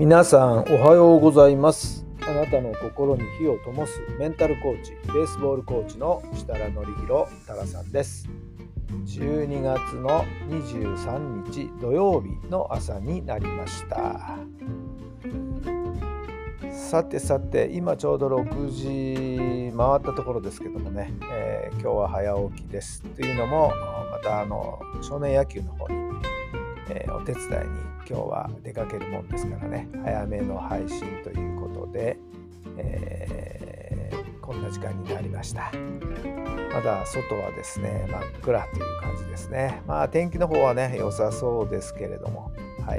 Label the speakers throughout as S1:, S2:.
S1: 皆さんおはようございます。あなたの心に火を灯すメンタルコーチベースボールコーチの設楽範弘太郎さんです。12月の23日土曜日の朝になりました。さてさて今ちょうど6時回ったところですけどもね、えー今日は早起きです。というのもまたあの少年野球の方にえーお手伝いに今日は出かけるもんですからね。早めの配信ということで、えーこんな時間になりました。まだ外はですね真っ暗という感じですね。まあ天気の方はね良さそうですけれども。はい、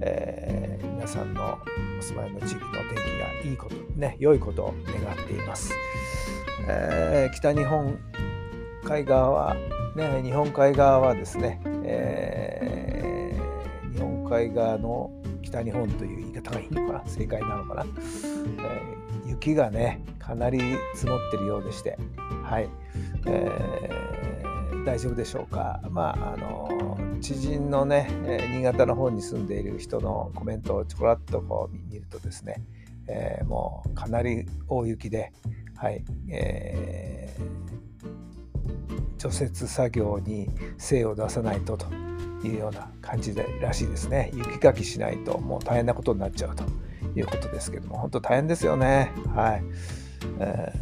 S1: えー皆さんのお住まいの地域の天気がいいことね良いことを願っています、えー北日本海側はね日本海側はですね、えー海側の北日本という言い方がいいのかな？正解なのかな、えー雪がねかなり積もってるようでしてはい、えー大丈夫でしょうか？まああの知人のね、え新潟の方に住んでいる人のコメントをちょこっとこう見るとですね、えーもうかなり大雪ではい、えー除雪作業に精を出さないとと。いうような感じでらしいですね。雪かきしないともう大変なことになっちゃうということですけども、本当大変ですよね。はい。え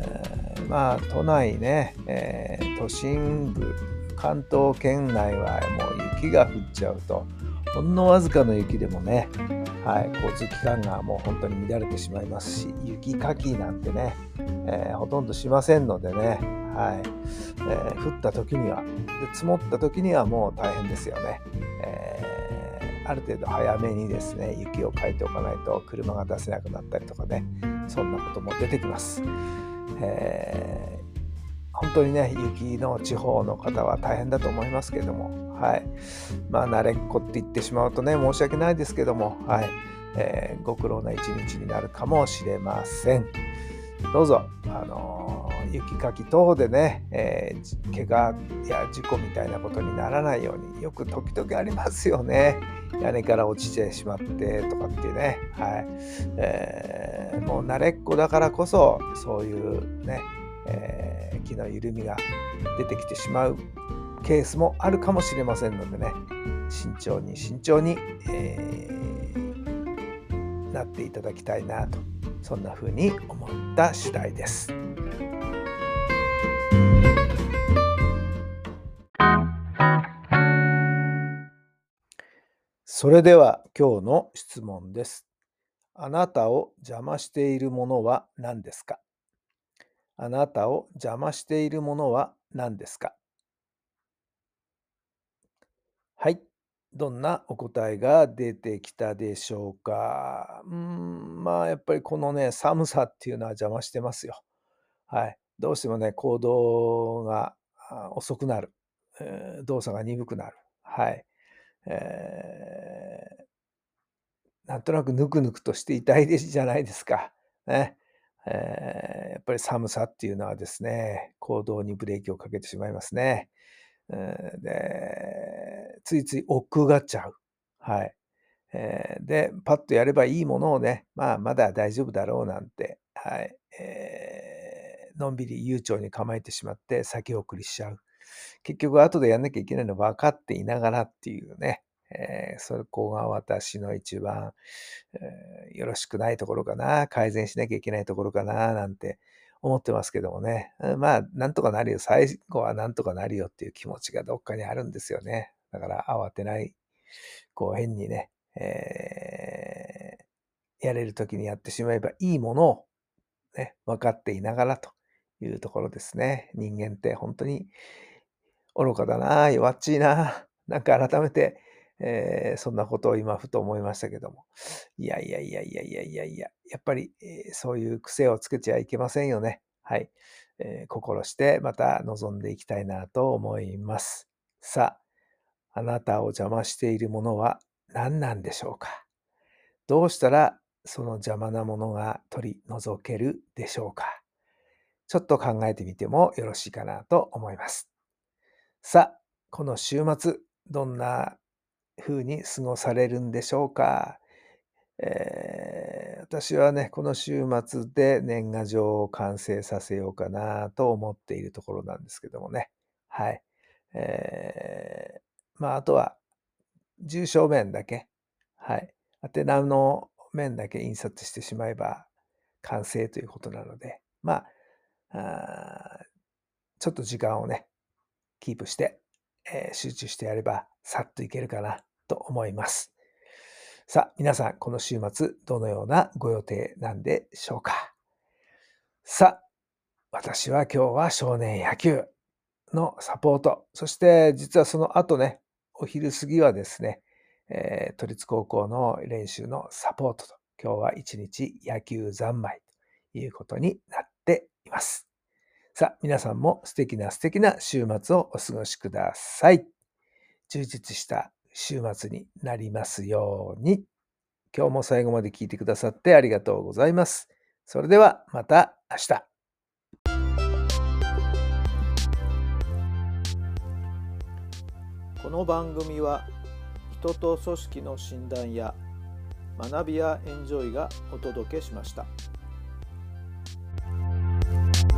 S1: ーまあ都内ね、えー都心部、関東圏内はもう雪が降っちゃうと、ほんのわずかの雪でもね、はい、交通機関がもう本当に乱れてしまいますし、雪かきなんてね、えーほとんどしませんのでね、はい。えー降った時にはで積もった時にはもう大変ですよね、えーある程度早めにですね雪をかいておかないと車が出せなくなったりとかねそんなことも出てきます、えー本当にね雪の地方の方は大変だと思いますけどもはい。まあ慣れっこって言ってしまうとね申し訳ないですけどもはい、えーご苦労な一日になるかもしれません。どうぞ、あのー雪かき等でね、えー怪我や事故みたいなことにならないようによく時々ありますよね。屋根から落ちてしまってとかってね、はい。えーもう慣れっこだからこそそういうね、え気の緩みが出てきてしまうケースもあるかもしれませんのでね慎重に慎重に、えーなっていただきたいなとそんな風に思った次第です。それでは今日の質問です。あなたを邪魔しているものは何ですか？あなたを邪魔しているものは何ですか？はい。どんなお答えが出てきたでしょうか？うん、まあやっぱりこのね、寒さっていうのは邪魔してますよ。はい。どうしてもね、行動が遅くなる。えー動作が鈍くなる。はい。えーなんとなくぬくぬくとしていたいでじゃないですか。ね。えーやっぱり寒さっていうのはですね、行動にブレーキをかけてしまいますね。で、ついつい億劫がっちゃう。はい。で、パッとやればいいものをね、まあ、まだ大丈夫だろうなんて、はい。のんびり悠長に構えてしまって先送りしちゃう。結局、後でやんなきゃいけないの分かっていながらっていうね、そこが私の一番、よろしくないところかな、改善しなきゃいけないところかな、なんて思ってますけどもね。まあ、なんとかなるよ。最後はなんとかなるよっていう気持ちがどっかにあるんですよね。だから慌てない。こう変にね、えーやれるときにやってしまえばいいものを、ね、分かっていながらというところですね。人間って本当に愚かだな、弱っちいな。なんか改めて、えー、そんなことを今ふと思いましたけども。いやいやいやいやいやいやいや、やっぱり、えー、そういう癖をつけちゃいけませんよね。はい。えー、心してまた望んでいきたいなと思います。さあ、あなたを邪魔しているものは何なんでしょうかどうしたらその邪魔なものが取り除けるでしょうかちょっと考えてみてもよろしいかなと思います。さあ、この週末、どんな風に過ごされるんでしょうか。えー、私はね、この週末で年賀状を完成させようかなと思っているところなんですけどもね。はい。えー、まあ、あとは、重症面だけ、はい。宛名の面だけ印刷してしまえば完成ということなので、まあ、あちょっと時間をね、キープして、えー、集中してやれば、さっといけるかなと思います。さあ、皆さん、この週末、どのようなご予定なんでしょうか？さあ、私は今日は少年野球のサポート、そして実はその後ね、お昼過ぎはですね、えー、都立高校の練習のサポートと、今日は一日野球三昧ということになっています。さあ、皆さんも素敵な素敵な週末をお過ごしください。充実した週末になりますように。今日も最後まで聞いてくださってありがとうございます。それではまた明日。
S2: この番組は人と組織の診断や学びやエンジョイがお届けしました。